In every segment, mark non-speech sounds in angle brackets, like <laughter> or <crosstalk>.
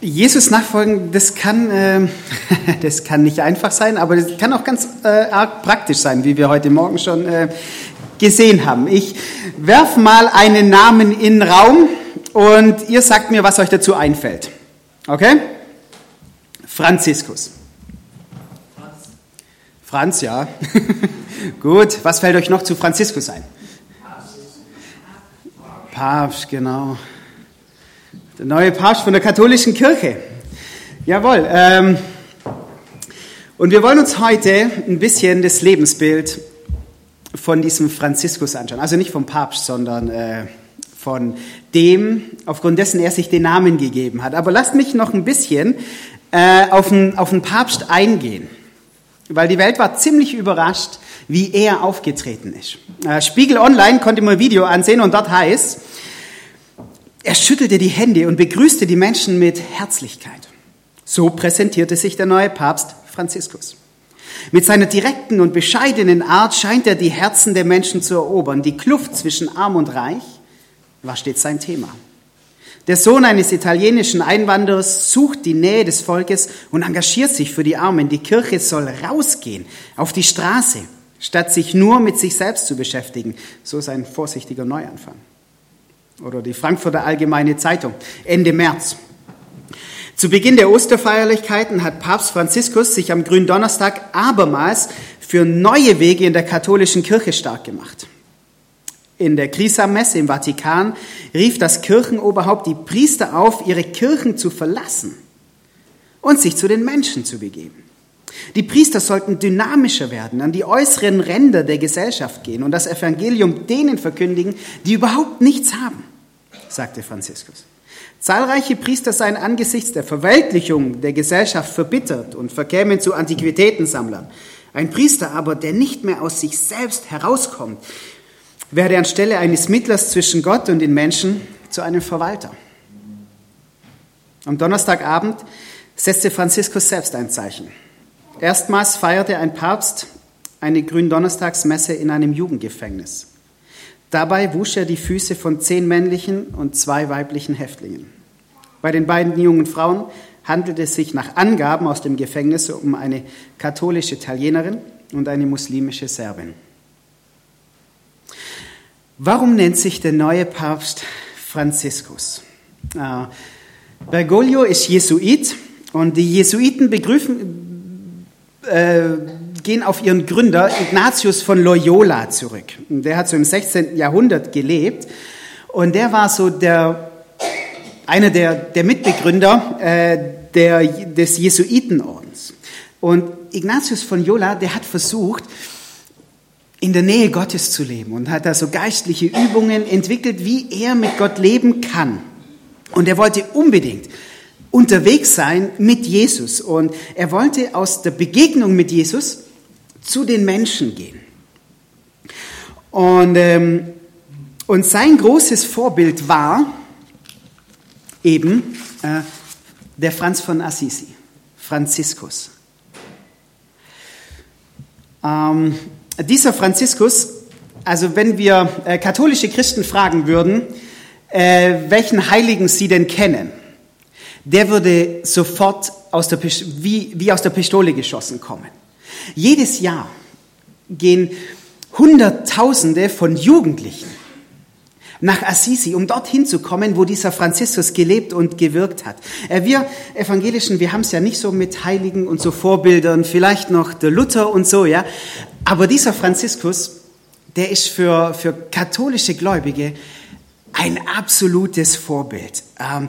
Jesus nachfolgen, das kann, äh, <laughs> das kann nicht einfach sein, aber das kann auch ganz äh, arg praktisch sein, wie wir heute Morgen schon äh, gesehen haben. Ich werf mal einen Namen in den Raum und ihr sagt mir, was euch dazu einfällt. Okay? Franziskus. Franz, Franz ja. <laughs> Gut, was fällt euch noch zu Franziskus ein? Papst, genau. Der neue Papst von der katholischen Kirche. Jawohl. Ähm, und wir wollen uns heute ein bisschen das Lebensbild von diesem Franziskus anschauen. Also nicht vom Papst, sondern äh, von dem, aufgrund dessen er sich den Namen gegeben hat. Aber lasst mich noch ein bisschen äh, auf, den, auf den Papst eingehen. Weil die Welt war ziemlich überrascht, wie er aufgetreten ist. Äh, Spiegel Online konnte man ein Video ansehen und dort heißt, er schüttelte die Hände und begrüßte die Menschen mit Herzlichkeit. So präsentierte sich der neue Papst Franziskus. Mit seiner direkten und bescheidenen Art scheint er die Herzen der Menschen zu erobern. Die Kluft zwischen arm und reich war stets sein Thema. Der Sohn eines italienischen Einwanderers sucht die Nähe des Volkes und engagiert sich für die Armen. Die Kirche soll rausgehen auf die Straße, statt sich nur mit sich selbst zu beschäftigen. So sein vorsichtiger Neuanfang oder die Frankfurter Allgemeine Zeitung Ende März. Zu Beginn der Osterfeierlichkeiten hat Papst Franziskus sich am Gründonnerstag abermals für neue Wege in der katholischen Kirche stark gemacht. In der Krisa-Messe im Vatikan rief das Kirchenoberhaupt die Priester auf, ihre Kirchen zu verlassen und sich zu den Menschen zu begeben. Die Priester sollten dynamischer werden, an die äußeren Ränder der Gesellschaft gehen und das Evangelium denen verkündigen, die überhaupt nichts haben, sagte Franziskus. Zahlreiche Priester seien angesichts der Verweltlichung der Gesellschaft verbittert und verkämen zu Antiquitätensammlern. Ein Priester aber, der nicht mehr aus sich selbst herauskommt, werde anstelle eines Mittlers zwischen Gott und den Menschen zu einem Verwalter. Am Donnerstagabend setzte Franziskus selbst ein Zeichen. Erstmals feierte ein Papst eine Gründonnerstagsmesse in einem Jugendgefängnis. Dabei wusch er die Füße von zehn männlichen und zwei weiblichen Häftlingen. Bei den beiden jungen Frauen handelte es sich nach Angaben aus dem Gefängnis um eine katholische Italienerin und eine muslimische Serbin. Warum nennt sich der neue Papst Franziskus? Äh, Bergoglio ist Jesuit und die Jesuiten begrüßen, äh, gehen auf ihren Gründer Ignatius von Loyola zurück. Der hat so im 16. Jahrhundert gelebt und der war so der, einer der, der Mitbegründer äh, der, des Jesuitenordens. Und Ignatius von Loyola, der hat versucht, in der Nähe Gottes zu leben und hat da so geistliche Übungen entwickelt, wie er mit Gott leben kann. Und er wollte unbedingt unterwegs sein mit Jesus und er wollte aus der Begegnung mit Jesus zu den Menschen gehen. Und, ähm, und sein großes Vorbild war eben äh, der Franz von Assisi, Franziskus. Ähm, dieser Franziskus, also wenn wir äh, katholische Christen fragen würden, äh, welchen Heiligen sie denn kennen, der würde sofort aus der, wie, wie aus der Pistole geschossen kommen. Jedes Jahr gehen Hunderttausende von Jugendlichen nach Assisi, um dorthin zu kommen, wo dieser Franziskus gelebt und gewirkt hat. Äh, wir Evangelischen, wir haben es ja nicht so mit Heiligen und so Vorbildern, vielleicht noch der Luther und so, ja. Aber dieser Franziskus, der ist für, für katholische Gläubige ein absolutes Vorbild. Ähm,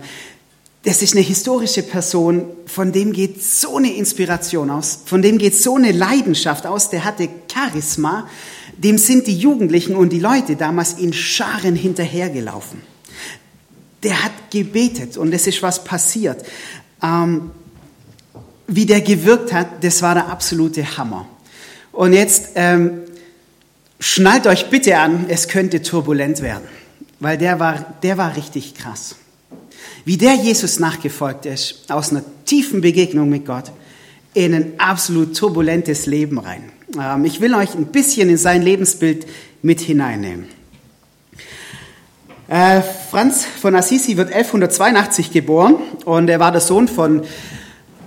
das ist eine historische Person, von dem geht so eine Inspiration aus, von dem geht so eine Leidenschaft aus, der hatte Charisma, dem sind die Jugendlichen und die Leute damals in Scharen hinterhergelaufen. Der hat gebetet und es ist was passiert. Ähm, wie der gewirkt hat, das war der absolute Hammer. Und jetzt ähm, schnallt euch bitte an, es könnte turbulent werden, weil der war, der war richtig krass. Wie der Jesus nachgefolgt ist, aus einer tiefen Begegnung mit Gott, in ein absolut turbulentes Leben rein. Ähm, ich will euch ein bisschen in sein Lebensbild mit hineinnehmen. Äh, Franz von Assisi wird 1182 geboren und er war der Sohn von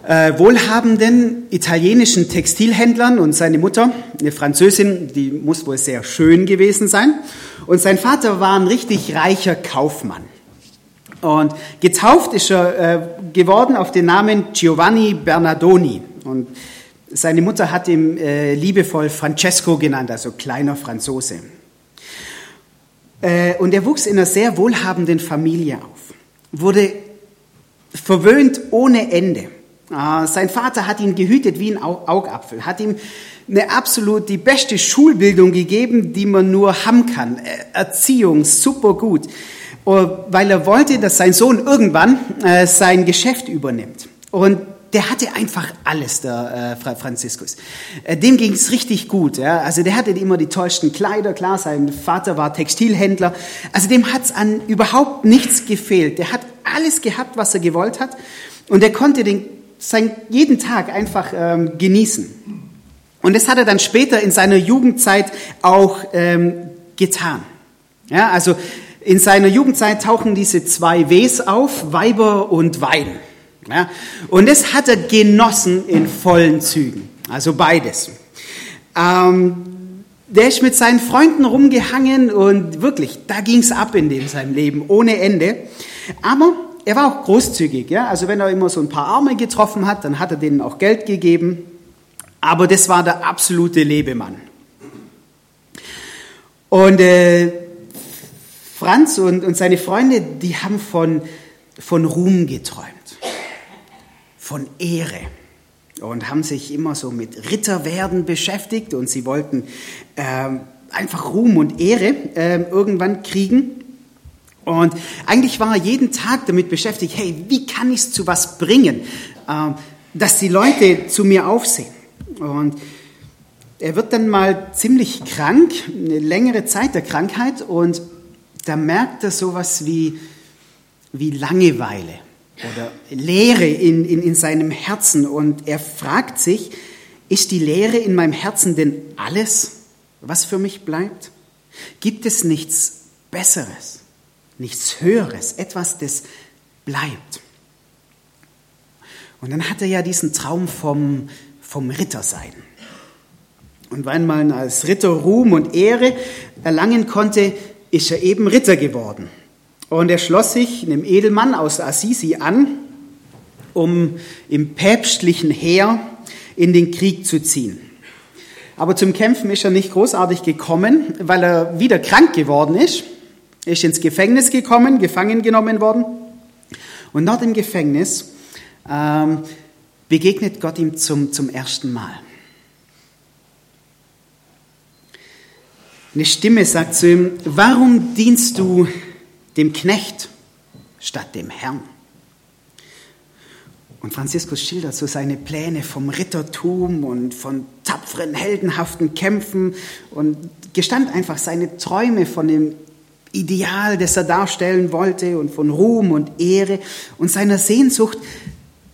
äh, wohlhabenden italienischen Textilhändlern und seine Mutter, eine Französin, die muss wohl sehr schön gewesen sein. Und sein Vater war ein richtig reicher Kaufmann. Und getauft ist er äh, geworden auf den Namen Giovanni Bernardoni. Und seine Mutter hat ihn äh, liebevoll Francesco genannt, also kleiner Franzose. Äh, und er wuchs in einer sehr wohlhabenden Familie auf, wurde verwöhnt ohne Ende. Äh, sein Vater hat ihn gehütet wie ein Augapfel, hat ihm eine absolut die beste Schulbildung gegeben, die man nur haben kann. Äh, Erziehung, super gut. Weil er wollte, dass sein Sohn irgendwann sein Geschäft übernimmt. Und der hatte einfach alles, der äh, Franziskus. Äh, dem ging es richtig gut. Ja? Also der hatte immer die tollsten Kleider, klar, sein Vater war Textilhändler. Also dem hat's an überhaupt nichts gefehlt. Der hat alles gehabt, was er gewollt hat. Und er konnte den, sein, jeden Tag einfach ähm, genießen. Und das hat er dann später in seiner Jugendzeit auch ähm, getan. Ja, also in seiner Jugendzeit tauchen diese zwei Ws auf, Weiber und Wein. Ja, und das hat er genossen in vollen Zügen. Also beides. Ähm, der ist mit seinen Freunden rumgehangen und wirklich, da ging es ab in dem seinem Leben ohne Ende. Aber er war auch großzügig. Ja? Also wenn er immer so ein paar Arme getroffen hat, dann hat er denen auch Geld gegeben. Aber das war der absolute Lebemann. Und äh, Franz und, und seine Freunde, die haben von, von Ruhm geträumt von Ehre und haben sich immer so mit Ritterwerden beschäftigt und sie wollten äh, einfach Ruhm und Ehre äh, irgendwann kriegen. Und eigentlich war er jeden Tag damit beschäftigt, hey, wie kann ich es zu was bringen, äh, dass die Leute zu mir aufsehen. Und er wird dann mal ziemlich krank, eine längere Zeit der Krankheit, und da merkt er sowas wie, wie Langeweile oder Leere in, in, in seinem Herzen und er fragt sich, ist die Leere in meinem Herzen denn alles, was für mich bleibt? Gibt es nichts Besseres, nichts Höheres, etwas, das bleibt? Und dann hat er ja diesen Traum vom, vom Rittersein. Und weil man als Ritter Ruhm und Ehre erlangen konnte, ist er eben Ritter geworden. Und er schloss sich einem Edelmann aus Assisi an, um im päpstlichen Heer in den Krieg zu ziehen. Aber zum Kämpfen ist er nicht großartig gekommen, weil er wieder krank geworden ist. Er ist ins Gefängnis gekommen, gefangen genommen worden. Und dort im Gefängnis ähm, begegnet Gott ihm zum, zum ersten Mal. Eine Stimme sagt zu ihm, warum dienst du dem Knecht statt dem Herrn. Und Franziskus schildert so seine Pläne vom Rittertum und von tapferen, heldenhaften Kämpfen und gestand einfach seine Träume von dem Ideal, das er darstellen wollte und von Ruhm und Ehre und seiner Sehnsucht,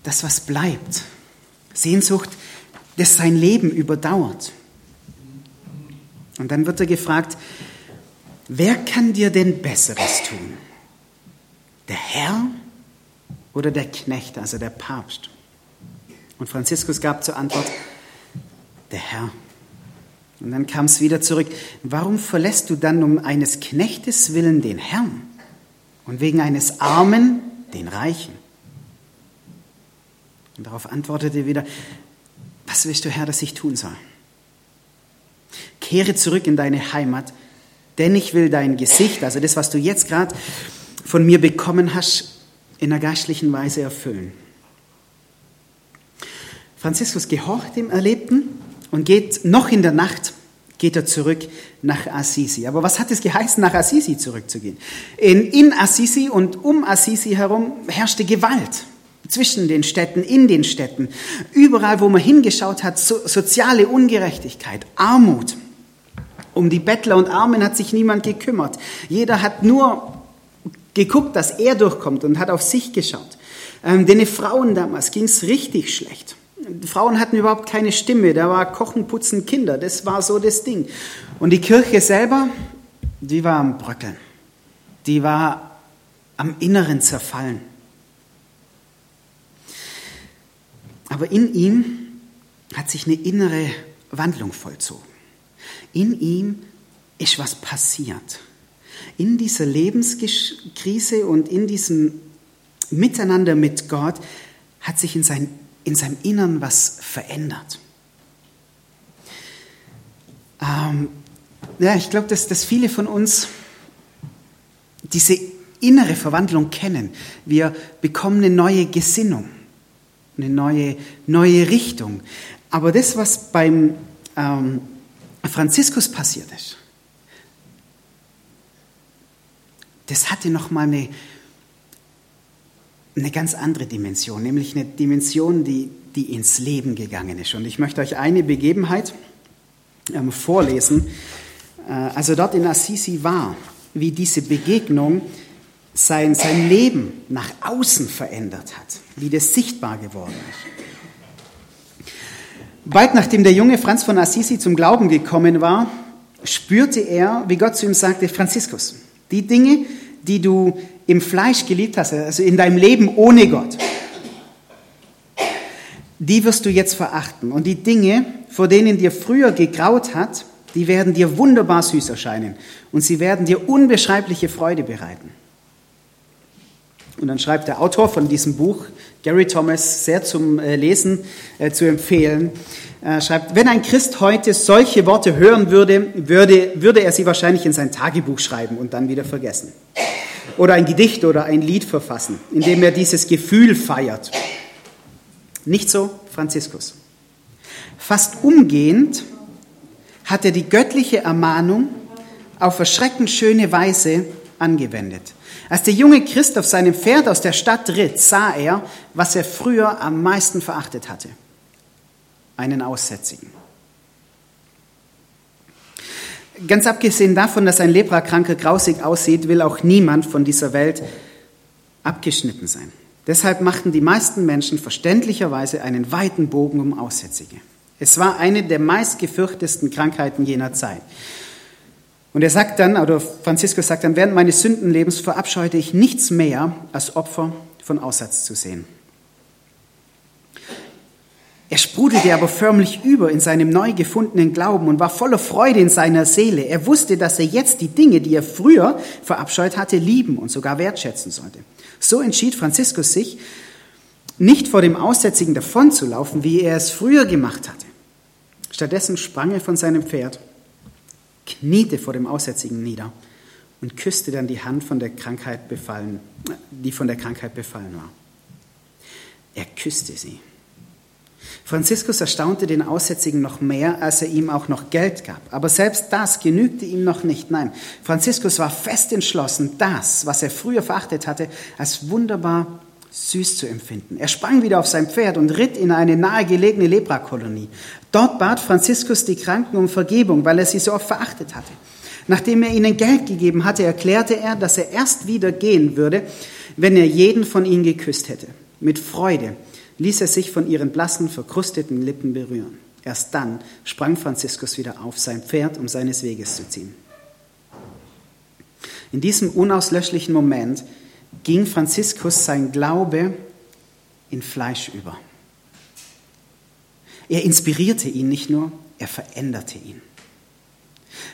dass was bleibt. Sehnsucht, das sein Leben überdauert. Und dann wird er gefragt, wer kann dir denn Besseres tun? Der Herr oder der Knecht, also der Papst? Und Franziskus gab zur Antwort, der Herr. Und dann kam es wieder zurück, warum verlässt du dann um eines Knechtes willen den Herrn und wegen eines Armen den Reichen? Und darauf antwortete er wieder, was willst du, Herr, dass ich tun soll? Kehre zurück in deine Heimat denn ich will dein Gesicht, also das, was du jetzt gerade von mir bekommen hast, in einer geistlichen Weise erfüllen. Franziskus gehorcht dem Erlebten und geht noch in der Nacht geht er zurück nach Assisi. Aber was hat es geheißen, nach Assisi zurückzugehen? In, in Assisi und um Assisi herum herrschte Gewalt zwischen den Städten, in den Städten. Überall, wo man hingeschaut hat, so, soziale Ungerechtigkeit, Armut. Um die Bettler und Armen hat sich niemand gekümmert. Jeder hat nur geguckt, dass er durchkommt und hat auf sich geschaut. Ähm, den Frauen damals ging es richtig schlecht. Frauen hatten überhaupt keine Stimme. Da war Kochen, Putzen, Kinder. Das war so das Ding. Und die Kirche selber, die war am Bröckeln. die war am Inneren zerfallen. Aber in ihm hat sich eine innere Wandlung vollzogen. In ihm ist was passiert. In dieser Lebenskrise und in diesem Miteinander mit Gott hat sich in, sein, in seinem Innern was verändert. Ähm, ja, ich glaube, dass, dass viele von uns diese innere Verwandlung kennen. Wir bekommen eine neue Gesinnung, eine neue, neue Richtung. Aber das, was beim ähm, Franziskus passiert ist, das hatte nochmal eine, eine ganz andere Dimension, nämlich eine Dimension, die, die ins Leben gegangen ist. Und ich möchte euch eine Begebenheit ähm, vorlesen, äh, also dort in Assisi war, wie diese Begegnung sein, sein Leben nach außen verändert hat, wie das sichtbar geworden ist. Bald nachdem der junge Franz von Assisi zum Glauben gekommen war, spürte er, wie Gott zu ihm sagte, Franziskus, die Dinge, die du im Fleisch geliebt hast, also in deinem Leben ohne Gott, die wirst du jetzt verachten. Und die Dinge, vor denen dir früher gegraut hat, die werden dir wunderbar süß erscheinen und sie werden dir unbeschreibliche Freude bereiten. Und dann schreibt der Autor von diesem Buch, Gary Thomas, sehr zum äh, Lesen äh, zu empfehlen, äh, schreibt, wenn ein Christ heute solche Worte hören würde, würde, würde er sie wahrscheinlich in sein Tagebuch schreiben und dann wieder vergessen. Oder ein Gedicht oder ein Lied verfassen, in dem er dieses Gefühl feiert. Nicht so Franziskus. Fast umgehend hat er die göttliche Ermahnung auf erschreckend schöne Weise angewendet. Als der junge Christ auf seinem Pferd aus der Stadt ritt, sah er, was er früher am meisten verachtet hatte. Einen Aussätzigen. Ganz abgesehen davon, dass ein Leprakranker grausig aussieht, will auch niemand von dieser Welt abgeschnitten sein. Deshalb machten die meisten Menschen verständlicherweise einen weiten Bogen um Aussätzige. Es war eine der meistgefürchtesten Krankheiten jener Zeit. Und er sagt dann, oder Franziskus sagt dann, während meines Sündenlebens verabscheute ich nichts mehr, als Opfer von Aussatz zu sehen. Er sprudelte aber förmlich über in seinem neu gefundenen Glauben und war voller Freude in seiner Seele. Er wusste, dass er jetzt die Dinge, die er früher verabscheut hatte, lieben und sogar wertschätzen sollte. So entschied Franziskus sich, nicht vor dem Aussätzigen davonzulaufen, wie er es früher gemacht hatte. Stattdessen sprang er von seinem Pferd, kniete vor dem Aussätzigen nieder und küsste dann die Hand von der Krankheit befallen, die von der Krankheit befallen war. Er küsste sie. Franziskus erstaunte den Aussätzigen noch mehr, als er ihm auch noch Geld gab. Aber selbst das genügte ihm noch nicht. Nein, Franziskus war fest entschlossen, das, was er früher verachtet hatte, als wunderbar süß zu empfinden. Er sprang wieder auf sein Pferd und ritt in eine nahegelegene Leprakolonie. Dort bat Franziskus die Kranken um Vergebung, weil er sie so oft verachtet hatte. Nachdem er ihnen Geld gegeben hatte, erklärte er, dass er erst wieder gehen würde, wenn er jeden von ihnen geküsst hätte. Mit Freude ließ er sich von ihren blassen, verkrusteten Lippen berühren. Erst dann sprang Franziskus wieder auf sein Pferd, um seines Weges zu ziehen. In diesem unauslöschlichen Moment ging Franziskus sein Glaube in Fleisch über. Er inspirierte ihn nicht nur, er veränderte ihn.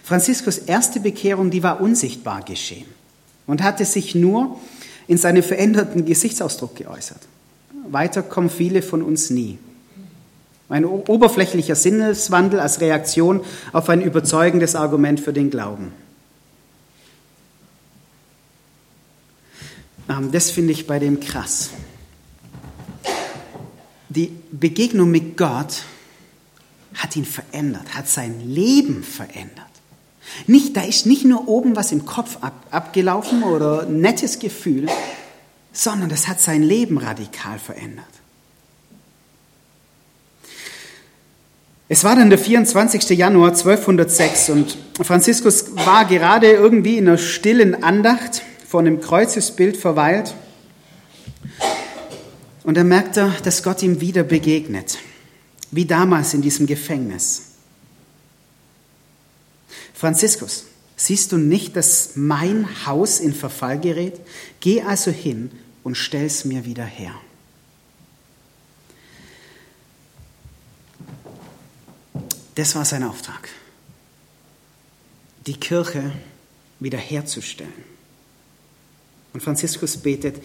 Franziskus erste Bekehrung, die war unsichtbar geschehen und hatte sich nur in seinem veränderten Gesichtsausdruck geäußert. Weiter kommen viele von uns nie. Ein oberflächlicher Sinneswandel als Reaktion auf ein überzeugendes Argument für den Glauben. Das finde ich bei dem krass. Die Begegnung mit Gott hat ihn verändert, hat sein Leben verändert. Nicht, da ist nicht nur oben was im Kopf ab, abgelaufen oder nettes Gefühl, sondern das hat sein Leben radikal verändert. Es war dann der 24. Januar 1206 und Franziskus war gerade irgendwie in einer stillen Andacht vor einem Kreuzesbild verweilt und er merkte, dass Gott ihm wieder begegnet, wie damals in diesem Gefängnis. Franziskus, Siehst du nicht, dass mein Haus in Verfall gerät? Geh also hin und stell's mir wieder her. Das war sein Auftrag, die Kirche wiederherzustellen. Und Franziskus betet,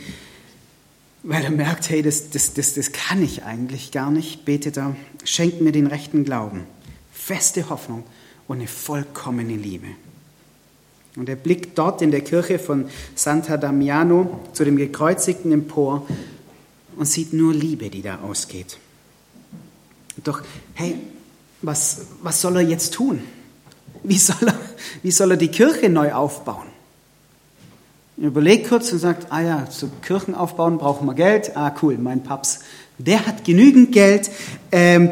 weil er merkt, hey, das, das, das, das kann ich eigentlich gar nicht, betet er, schenkt mir den rechten Glauben, feste Hoffnung und eine vollkommene Liebe. Und er blickt dort in der Kirche von Santa Damiano zu dem Gekreuzigten empor und sieht nur Liebe, die da ausgeht. Doch, hey, was, was soll er jetzt tun? Wie soll er, wie soll er die Kirche neu aufbauen? Er überlegt kurz und sagt, ah ja, zu Kirchen aufbauen brauchen wir Geld. Ah cool, mein Paps, der hat genügend Geld. Ähm,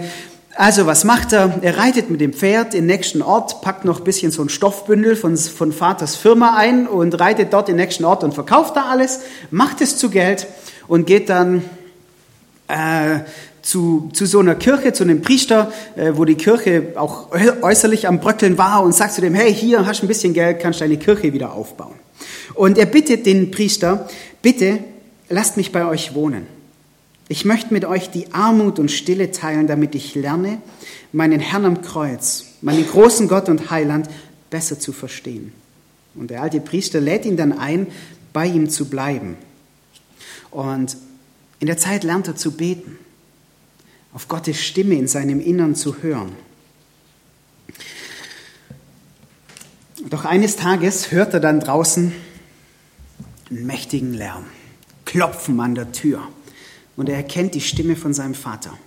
also was macht er? Er reitet mit dem Pferd in den nächsten Ort, packt noch ein bisschen so ein Stoffbündel von, von Vaters Firma ein und reitet dort in den nächsten Ort und verkauft da alles, macht es zu Geld und geht dann äh, zu, zu so einer Kirche, zu einem Priester, äh, wo die Kirche auch äußerlich am Bröckeln war und sagt zu dem, hey, hier hast du ein bisschen Geld, kannst deine Kirche wieder aufbauen. Und er bittet den Priester, bitte lasst mich bei euch wohnen. Ich möchte mit euch die Armut und Stille teilen, damit ich lerne, meinen Herrn am Kreuz, meinen großen Gott und Heiland besser zu verstehen. Und der alte Priester lädt ihn dann ein, bei ihm zu bleiben. Und in der Zeit lernt er zu beten, auf Gottes Stimme in seinem Innern zu hören. Doch eines Tages hört er dann draußen einen mächtigen Lärm, Klopfen an der Tür. Und er erkennt die Stimme von seinem Vater.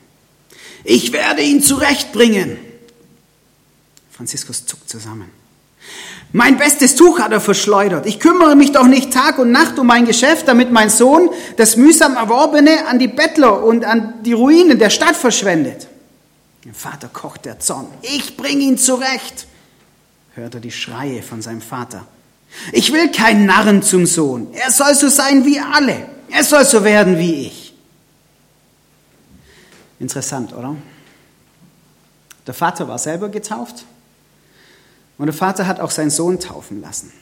Ich werde ihn zurechtbringen. Franziskus zuckt zusammen. Mein bestes Tuch hat er verschleudert. Ich kümmere mich doch nicht Tag und Nacht um mein Geschäft, damit mein Sohn das mühsam Erworbene an die Bettler und an die Ruinen der Stadt verschwendet. Dem Vater kocht der Zorn. Ich bring ihn zurecht, hört er die Schreie von seinem Vater. Ich will keinen Narren zum Sohn. Er soll so sein wie alle. Er soll so werden wie ich. Interessant, oder? Der Vater war selber getauft und der Vater hat auch seinen Sohn taufen lassen.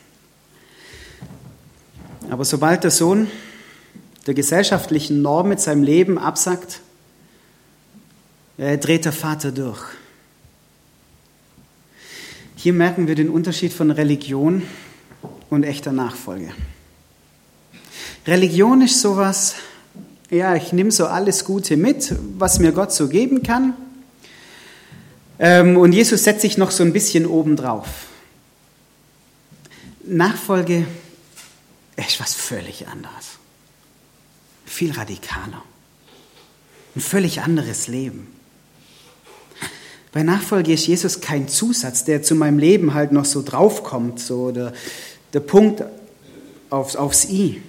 Aber sobald der Sohn der gesellschaftlichen Norm mit seinem Leben absackt, dreht der Vater durch. Hier merken wir den Unterschied von Religion und echter Nachfolge. Religion ist sowas, ja, ich nehme so alles Gute mit, was mir Gott so geben kann. Ähm, und Jesus setzt sich noch so ein bisschen obendrauf. Nachfolge ist was völlig anderes. Viel radikaler. Ein völlig anderes Leben. Bei Nachfolge ist Jesus kein Zusatz, der zu meinem Leben halt noch so draufkommt, so der, der Punkt aufs, aufs I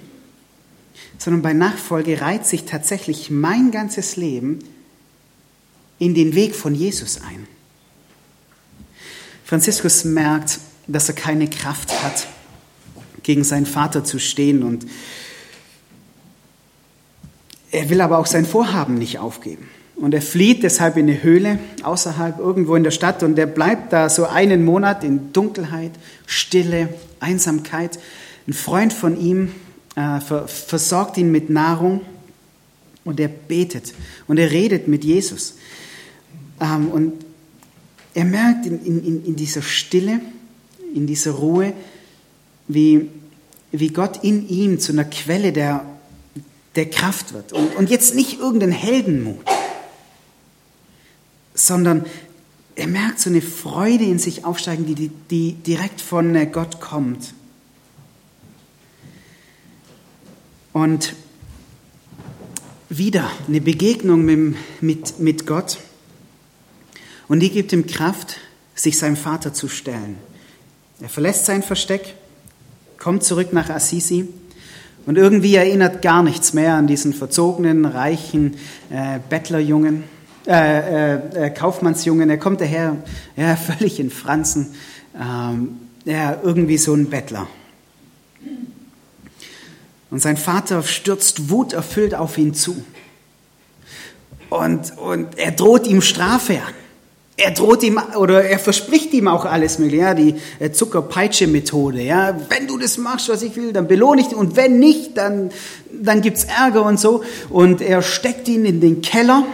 sondern bei Nachfolge reiht sich tatsächlich mein ganzes Leben in den Weg von Jesus ein. Franziskus merkt, dass er keine Kraft hat, gegen seinen Vater zu stehen und er will aber auch sein Vorhaben nicht aufgeben. Und er flieht deshalb in eine Höhle außerhalb, irgendwo in der Stadt, und er bleibt da so einen Monat in Dunkelheit, Stille, Einsamkeit. Ein Freund von ihm äh, versorgt ihn mit Nahrung und er betet und er redet mit Jesus. Ähm, und er merkt in, in, in dieser Stille, in dieser Ruhe, wie, wie Gott in ihm zu einer Quelle der, der Kraft wird. Und, und jetzt nicht irgendein Heldenmut, sondern er merkt so eine Freude in sich aufsteigen, die, die direkt von äh, Gott kommt. Und wieder eine Begegnung mit, mit, mit Gott. Und die gibt ihm Kraft, sich seinem Vater zu stellen. Er verlässt sein Versteck, kommt zurück nach Assisi und irgendwie erinnert gar nichts mehr an diesen verzogenen, reichen äh, Bettlerjungen, äh, äh, äh Kaufmannsjungen. Er kommt daher, ja, <laughs> völlig in Franzen, ähm, ja, irgendwie so ein Bettler. Und sein Vater stürzt wuterfüllt auf ihn zu. Und, und er droht ihm Strafe an. er droht ihm oder er verspricht ihm auch alles mögliche, ja, die äh, Zuckerpeitsche-Methode, ja, wenn du das machst, was ich will, dann belohne ich dich und wenn nicht, dann, dann gibt's Ärger und so. Und er steckt ihn in den Keller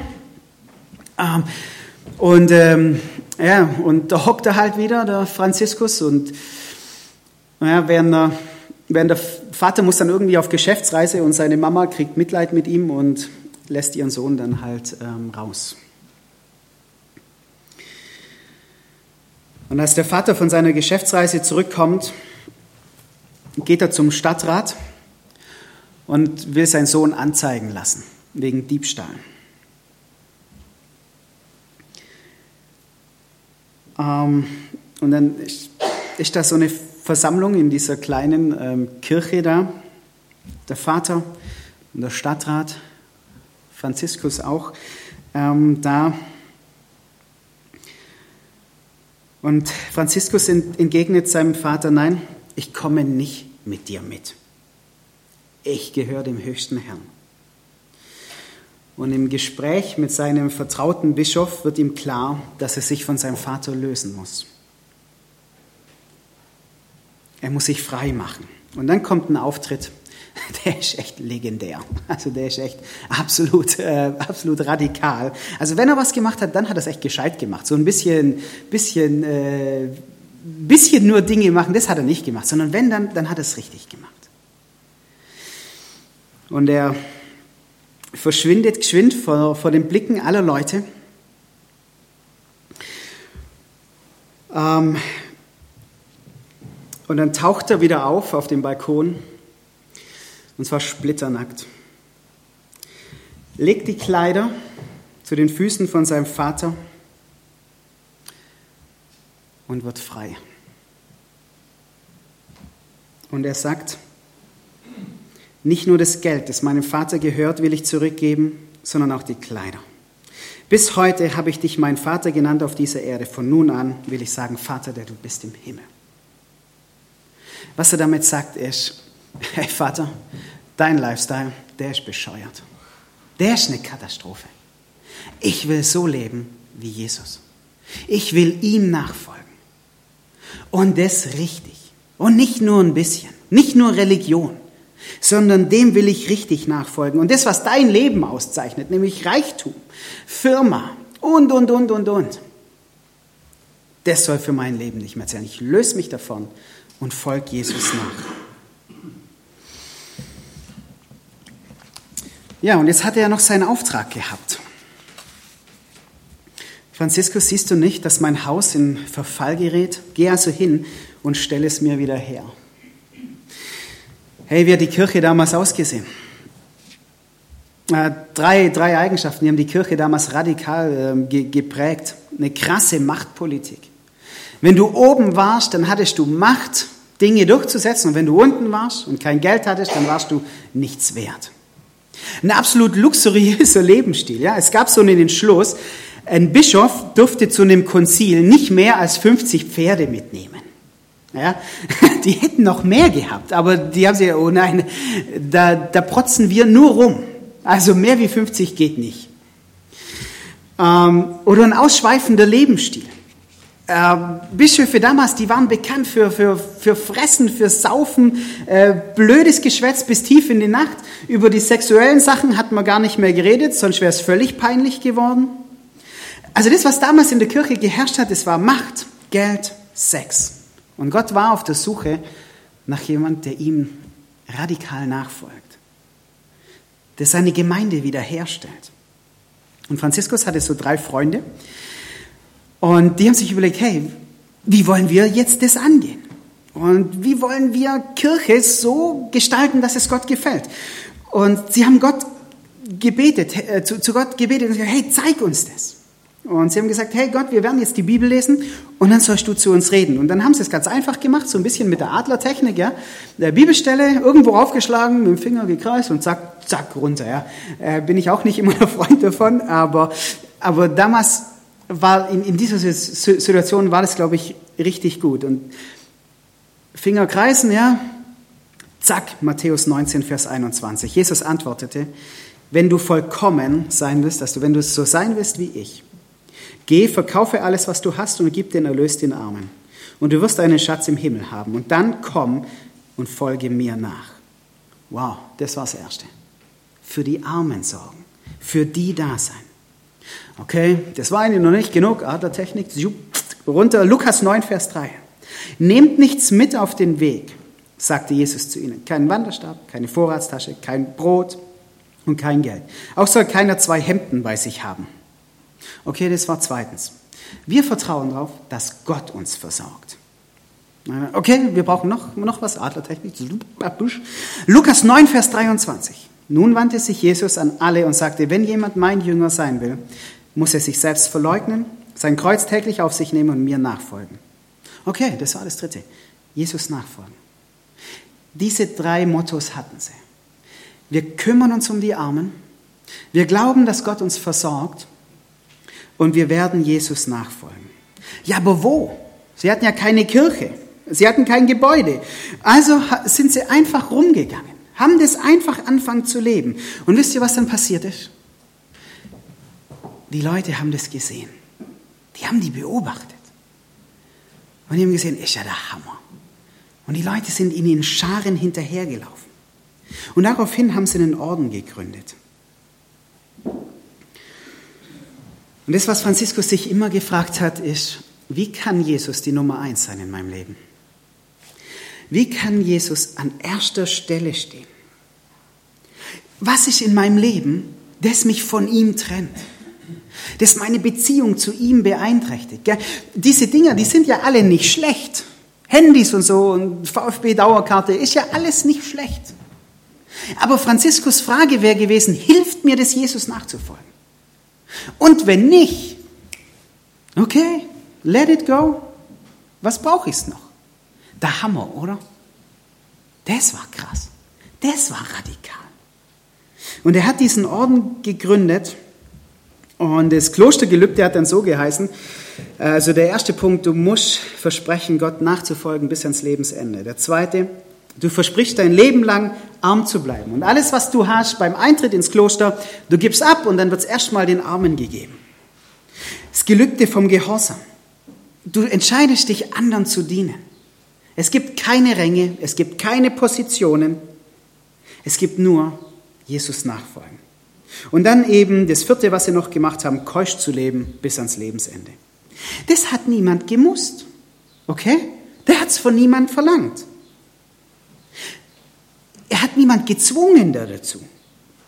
und ähm, ja, und da hockt er halt wieder, der Franziskus und ja, während der, während der Vater muss dann irgendwie auf Geschäftsreise und seine Mama kriegt Mitleid mit ihm und lässt ihren Sohn dann halt ähm, raus. Und als der Vater von seiner Geschäftsreise zurückkommt, geht er zum Stadtrat und will seinen Sohn anzeigen lassen wegen Diebstahl. Ähm, und dann ist da so eine Versammlung in dieser kleinen ähm, Kirche da. Der Vater und der Stadtrat, Franziskus auch, ähm, da Und Franziskus entgegnet seinem Vater, nein, ich komme nicht mit dir mit. Ich gehöre dem höchsten Herrn. Und im Gespräch mit seinem vertrauten Bischof wird ihm klar, dass er sich von seinem Vater lösen muss. Er muss sich frei machen. Und dann kommt ein Auftritt <laughs> der ist echt legendär. Also der ist echt absolut, äh, absolut radikal. Also wenn er was gemacht hat, dann hat er es echt gescheit gemacht. So ein bisschen, bisschen, äh, bisschen nur Dinge machen, das hat er nicht gemacht, sondern wenn, dann, dann hat er es richtig gemacht. Und er verschwindet geschwind vor, vor den Blicken aller Leute. Ähm, und dann taucht er wieder auf auf dem Balkon und zwar splitternackt. Legt die Kleider zu den Füßen von seinem Vater und wird frei. Und er sagt, nicht nur das Geld, das meinem Vater gehört, will ich zurückgeben, sondern auch die Kleider. Bis heute habe ich dich mein Vater genannt auf dieser Erde. Von nun an will ich sagen, Vater, der du bist im Himmel. Was er damit sagt, ist, <laughs> hey Vater, dein Lifestyle, der ist bescheuert. Der ist eine Katastrophe. Ich will so leben wie Jesus. Ich will ihm nachfolgen. Und das richtig. Und nicht nur ein bisschen. Nicht nur Religion. Sondern dem will ich richtig nachfolgen. Und das, was dein Leben auszeichnet, nämlich Reichtum, Firma und, und, und, und, und. Das soll für mein Leben nicht mehr sein. Ich löse mich davon und folge Jesus nach. Ja, und jetzt hat er ja noch seinen Auftrag gehabt. Franziskus, siehst du nicht, dass mein Haus in Verfall gerät? Geh also hin und stell es mir wieder her. Hey, wie hat die Kirche damals ausgesehen? Äh, drei, drei Eigenschaften, die haben die Kirche damals radikal äh, ge geprägt. Eine krasse Machtpolitik. Wenn du oben warst, dann hattest du Macht, Dinge durchzusetzen. Und wenn du unten warst und kein Geld hattest, dann warst du nichts wert. Ein absolut luxuriöser <laughs> Lebensstil. Ja? Es gab so einen Entschluss, ein Bischof durfte zu einem Konzil nicht mehr als 50 Pferde mitnehmen. Ja, <laughs> die hätten noch mehr gehabt, aber die haben sie, oh nein, da, da protzen wir nur rum. Also mehr wie 50 geht nicht. Ähm, oder ein ausschweifender Lebensstil. Äh, Bischöfe damals, die waren bekannt für, für, für Fressen, für Saufen, äh, blödes Geschwätz bis tief in die Nacht. Über die sexuellen Sachen hat man gar nicht mehr geredet, sonst wäre es völlig peinlich geworden. Also das, was damals in der Kirche geherrscht hat, das war Macht, Geld, Sex. Und Gott war auf der Suche nach jemand, der ihm radikal nachfolgt, der seine Gemeinde wiederherstellt. Und Franziskus hatte so drei Freunde, und die haben sich überlegt, hey, wie wollen wir jetzt das angehen? Und wie wollen wir Kirche so gestalten, dass es Gott gefällt? Und sie haben Gott gebetet, äh, zu, zu Gott gebetet und gesagt, hey, zeig uns das. Und sie haben gesagt, hey Gott, wir werden jetzt die Bibel lesen und dann sollst du zu uns reden. Und dann haben sie es ganz einfach gemacht, so ein bisschen mit der Adlertechnik, ja. Der Bibelstelle irgendwo aufgeschlagen, mit dem Finger gekreist und zack, zack, runter, ja. Äh, bin ich auch nicht immer ein Freund davon, aber, aber damals war in, in dieser Situation war das, glaube ich, richtig gut. Und Finger kreisen, ja, zack, Matthäus 19, Vers 21. Jesus antwortete, wenn du vollkommen sein willst, dass wenn du so sein willst wie ich, Geh, verkaufe alles, was du hast und gib den Erlös den Armen. Und du wirst einen Schatz im Himmel haben. Und dann komm und folge mir nach. Wow, das war das Erste. Für die Armen sorgen. Für die da sein. Okay, das war Ihnen noch nicht genug. Adlertechnik. Runter. Lukas 9, Vers 3. Nehmt nichts mit auf den Weg, sagte Jesus zu ihnen. Keinen Wanderstab, keine Vorratstasche, kein Brot und kein Geld. Auch soll keiner zwei Hemden bei sich haben. Okay, das war zweitens. Wir vertrauen darauf, dass Gott uns versorgt. Okay, wir brauchen noch, noch was, Adlertechnik. Lukas 9, Vers 23. Nun wandte sich Jesus an alle und sagte, wenn jemand mein Jünger sein will, muss er sich selbst verleugnen, sein Kreuz täglich auf sich nehmen und mir nachfolgen. Okay, das war das dritte. Jesus nachfolgen. Diese drei Mottos hatten sie. Wir kümmern uns um die Armen, wir glauben, dass Gott uns versorgt und wir werden Jesus nachfolgen. Ja, aber wo? Sie hatten ja keine Kirche, sie hatten kein Gebäude. Also sind sie einfach rumgegangen, haben das einfach angefangen zu leben. Und wisst ihr, was dann passiert ist? Die Leute haben das gesehen. Die haben die beobachtet. Und die haben gesehen, ist ja der Hammer. Und die Leute sind ihnen in Scharen hinterhergelaufen. Und daraufhin haben sie einen Orden gegründet. Und das, was Franziskus sich immer gefragt hat, ist, wie kann Jesus die Nummer eins sein in meinem Leben? Wie kann Jesus an erster Stelle stehen? Was ist in meinem Leben, das mich von ihm trennt? das meine Beziehung zu ihm beeinträchtigt. Diese Dinger, die sind ja alle nicht schlecht. Handys und so und VfB-Dauerkarte ist ja alles nicht schlecht. Aber Franziskus Frage wäre gewesen, hilft mir das Jesus nachzufolgen? Und wenn nicht, okay, let it go. Was brauche ich noch? Der Hammer, oder? Das war krass. Das war radikal. Und er hat diesen Orden gegründet, und das Klostergelübde hat dann so geheißen, also der erste Punkt, du musst versprechen, Gott nachzufolgen bis ans Lebensende. Der zweite, du versprichst dein Leben lang arm zu bleiben. Und alles, was du hast beim Eintritt ins Kloster, du gibst ab und dann wird es erstmal den Armen gegeben. Das Gelübde vom Gehorsam. Du entscheidest dich, anderen zu dienen. Es gibt keine Ränge, es gibt keine Positionen, es gibt nur Jesus nachfolgen. Und dann eben das vierte, was sie noch gemacht haben, keusch zu leben bis ans Lebensende. Das hat niemand gemusst. Okay? Der hat es von niemand verlangt. Er hat niemand gezwungen dazu.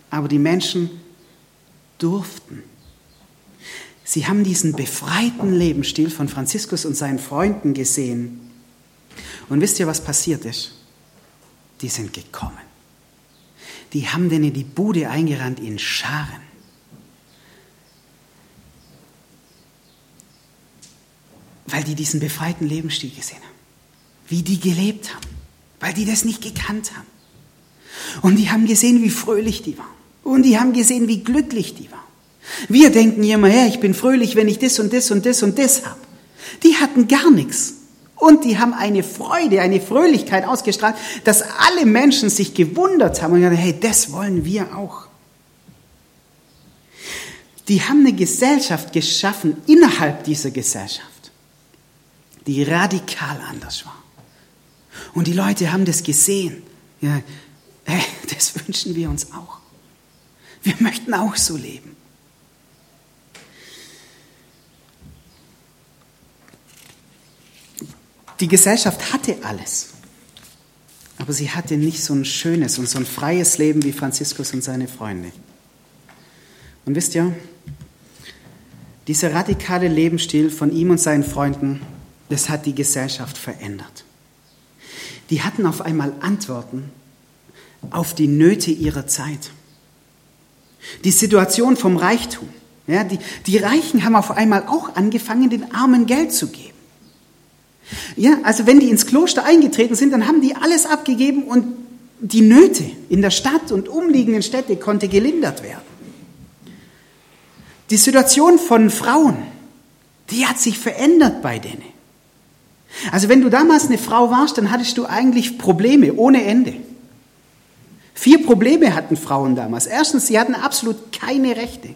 Aber die Menschen durften. Sie haben diesen befreiten Lebensstil von Franziskus und seinen Freunden gesehen. Und wisst ihr, was passiert ist? Die sind gekommen die haben denn in die Bude eingerannt in Scharen. Weil die diesen befreiten Lebensstil gesehen haben. Wie die gelebt haben. Weil die das nicht gekannt haben. Und die haben gesehen, wie fröhlich die waren. Und die haben gesehen, wie glücklich die waren. Wir denken immer, ja, ich bin fröhlich, wenn ich das und das und das und das habe. Die hatten gar nichts. Und die haben eine Freude, eine Fröhlichkeit ausgestrahlt, dass alle Menschen sich gewundert haben und gesagt, hey, das wollen wir auch. Die haben eine Gesellschaft geschaffen innerhalb dieser Gesellschaft, die radikal anders war. Und die Leute haben das gesehen. Ja, hey, das wünschen wir uns auch. Wir möchten auch so leben. Die Gesellschaft hatte alles, aber sie hatte nicht so ein schönes und so ein freies Leben wie Franziskus und seine Freunde. Und wisst ihr, dieser radikale Lebensstil von ihm und seinen Freunden, das hat die Gesellschaft verändert. Die hatten auf einmal Antworten auf die Nöte ihrer Zeit. Die Situation vom Reichtum. Ja, die, die Reichen haben auf einmal auch angefangen, den Armen Geld zu geben. Ja, also wenn die ins Kloster eingetreten sind, dann haben die alles abgegeben und die Nöte in der Stadt und umliegenden Städte konnte gelindert werden. Die Situation von Frauen, die hat sich verändert bei denen. Also wenn du damals eine Frau warst, dann hattest du eigentlich Probleme ohne Ende. Vier Probleme hatten Frauen damals. Erstens, sie hatten absolut keine Rechte.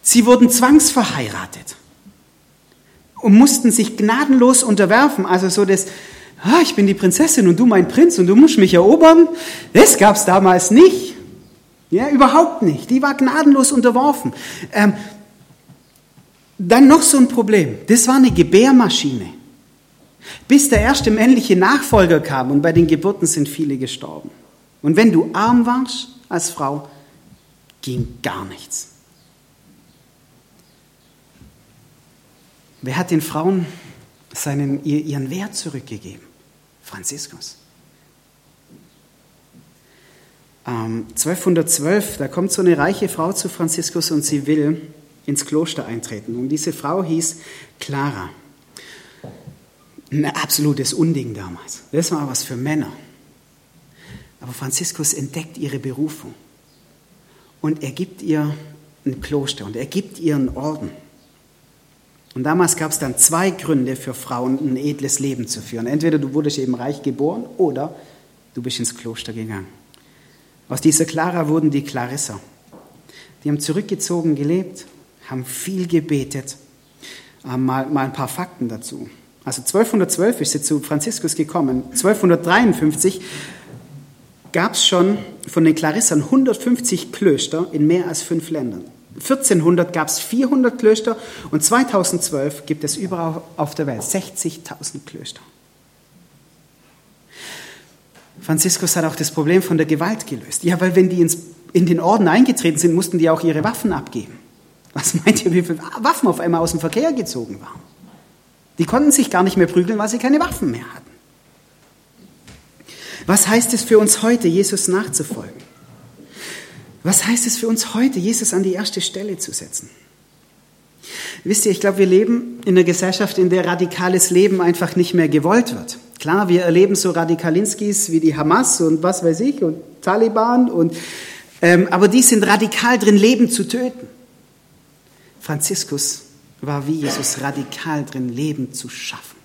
Sie wurden zwangsverheiratet und mussten sich gnadenlos unterwerfen. Also so das, ah, ich bin die Prinzessin und du mein Prinz und du musst mich erobern. Das gab es damals nicht. Ja, überhaupt nicht. Die war gnadenlos unterworfen. Ähm, dann noch so ein Problem. Das war eine Gebärmaschine. Bis der erste männliche Nachfolger kam und bei den Geburten sind viele gestorben. Und wenn du arm warst als Frau, ging gar nichts. Wer hat den Frauen seinen, ihren Wert zurückgegeben? Franziskus. Ähm, 1212, da kommt so eine reiche Frau zu Franziskus und sie will ins Kloster eintreten. Und diese Frau hieß Clara. Ein absolutes Unding damals. Das war was für Männer. Aber Franziskus entdeckt ihre Berufung. Und er gibt ihr ein Kloster und er gibt ihr einen Orden. Und damals gab es dann zwei Gründe für Frauen, ein edles Leben zu führen. Entweder du wurdest eben reich geboren oder du bist ins Kloster gegangen. Aus dieser Clara wurden die Clarissa. Die haben zurückgezogen gelebt, haben viel gebetet. Äh, mal, mal ein paar Fakten dazu. Also 1212 ist sie zu Franziskus gekommen. 1253 gab es schon von den Clarissern 150 Klöster in mehr als fünf Ländern. 1400 gab es 400 Klöster und 2012 gibt es überall auf der Welt 60.000 Klöster. Franziskus hat auch das Problem von der Gewalt gelöst. Ja, weil wenn die ins, in den Orden eingetreten sind, mussten die auch ihre Waffen abgeben. Was meint ihr, wie viele Waffen auf einmal aus dem Verkehr gezogen waren? Die konnten sich gar nicht mehr prügeln, weil sie keine Waffen mehr hatten. Was heißt es für uns heute, Jesus nachzufolgen? Was heißt es für uns heute, Jesus an die erste Stelle zu setzen? Wisst ihr, ich glaube, wir leben in einer Gesellschaft, in der radikales Leben einfach nicht mehr gewollt wird. Klar, wir erleben so Radikalinskis wie die Hamas und was weiß ich und Taliban und ähm, aber die sind radikal drin, Leben zu töten. Franziskus war wie Jesus radikal drin, Leben zu schaffen,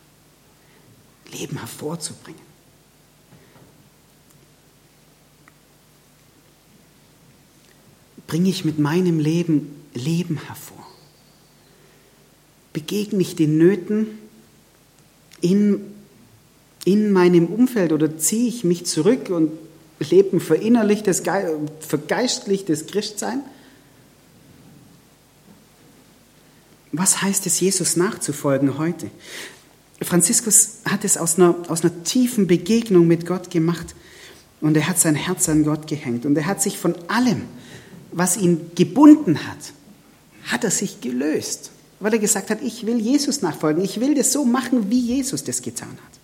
Leben hervorzubringen. Bringe ich mit meinem Leben Leben hervor? Begegne ich den Nöten in, in meinem Umfeld oder ziehe ich mich zurück und lebe ein verinnerlichtes, vergeistlichtes Christsein? Was heißt es, Jesus nachzufolgen heute? Franziskus hat es aus einer, aus einer tiefen Begegnung mit Gott gemacht und er hat sein Herz an Gott gehängt und er hat sich von allem, was ihn gebunden hat, hat er sich gelöst, weil er gesagt hat, ich will Jesus nachfolgen, ich will das so machen, wie Jesus das getan hat.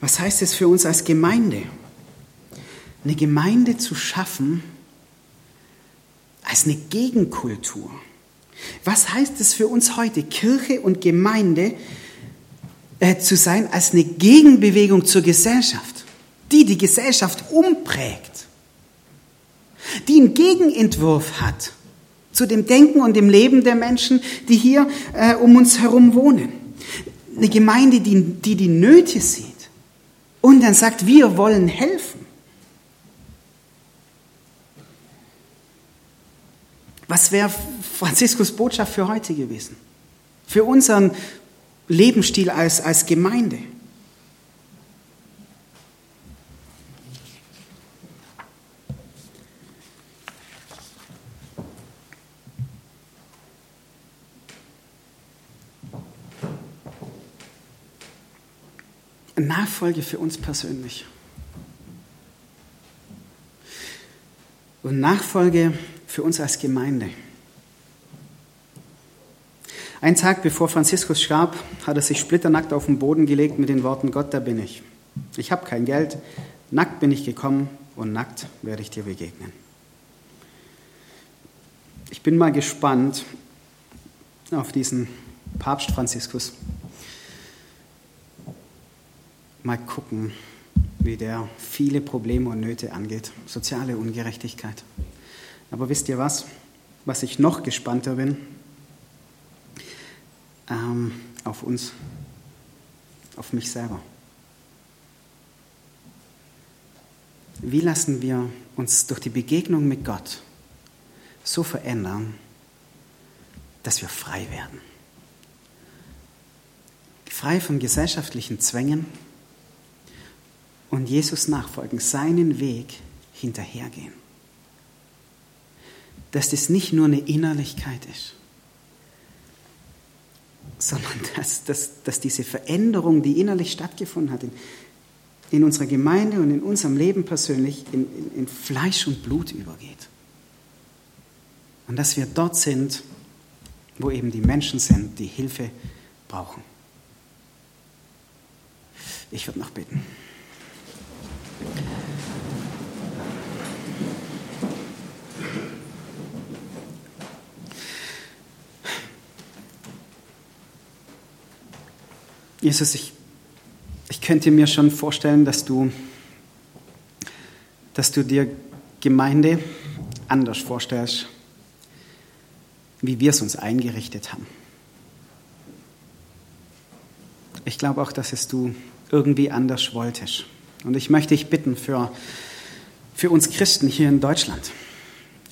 Was heißt es für uns als Gemeinde? Eine Gemeinde zu schaffen als eine Gegenkultur. Was heißt es für uns heute, Kirche und Gemeinde äh, zu sein als eine Gegenbewegung zur Gesellschaft, die die Gesellschaft umprägt? Die einen Gegenentwurf hat zu dem Denken und dem Leben der Menschen, die hier äh, um uns herum wohnen. Eine Gemeinde, die, die die Nöte sieht und dann sagt, wir wollen helfen. Was wäre Franziskus Botschaft für heute gewesen? Für unseren Lebensstil als, als Gemeinde? Nachfolge für uns persönlich. Und Nachfolge für uns als Gemeinde. Ein Tag bevor Franziskus starb, hat er sich splitternackt auf den Boden gelegt mit den Worten, Gott, da bin ich. Ich habe kein Geld, nackt bin ich gekommen und nackt werde ich dir begegnen. Ich bin mal gespannt auf diesen Papst Franziskus mal gucken, wie der viele Probleme und Nöte angeht, soziale Ungerechtigkeit. Aber wisst ihr was, was ich noch gespannter bin? Ähm, auf uns, auf mich selber. Wie lassen wir uns durch die Begegnung mit Gott so verändern, dass wir frei werden. Frei von gesellschaftlichen Zwängen und Jesus nachfolgen, seinen Weg hinterhergehen. Dass das nicht nur eine Innerlichkeit ist, sondern <laughs> dass, dass, dass diese Veränderung, die innerlich stattgefunden hat, in, in unserer Gemeinde und in unserem Leben persönlich, in, in, in Fleisch und Blut übergeht. Und dass wir dort sind, wo eben die Menschen sind, die Hilfe brauchen. Ich würde noch beten. Jesus, ich, ich könnte mir schon vorstellen, dass du, dass du dir Gemeinde anders vorstellst, wie wir es uns eingerichtet haben. Ich glaube auch, dass es du irgendwie anders wolltest. Und ich möchte dich bitten für, für uns Christen hier in Deutschland.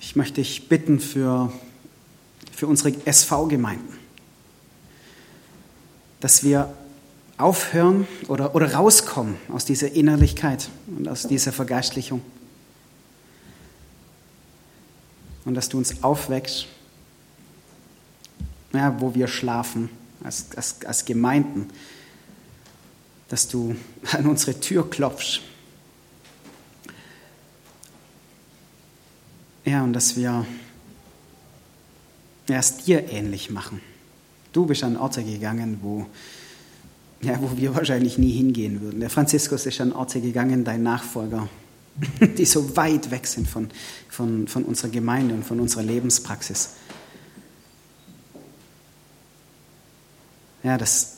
Ich möchte dich bitten für, für unsere SV-Gemeinden, dass wir aufhören oder, oder rauskommen aus dieser Innerlichkeit und aus dieser Vergeistlichung. Und dass du uns aufwächst, ja, wo wir schlafen, als, als, als Gemeinden, dass du an unsere Tür klopfst. Ja, und dass wir erst dir ähnlich machen. Du bist an Orte gegangen, wo ja, wo wir wahrscheinlich nie hingehen würden. Der Franziskus ist an Orte gegangen, dein Nachfolger, <laughs> die so weit weg sind von, von, von unserer Gemeinde und von unserer Lebenspraxis. Ja, dass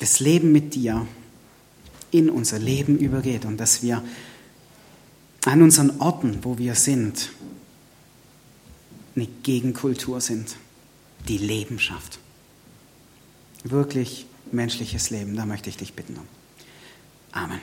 das Leben mit dir in unser Leben übergeht und dass wir an unseren Orten, wo wir sind, eine Gegenkultur sind, die Leben schafft. Wirklich menschliches Leben. Da möchte ich dich bitten. Amen.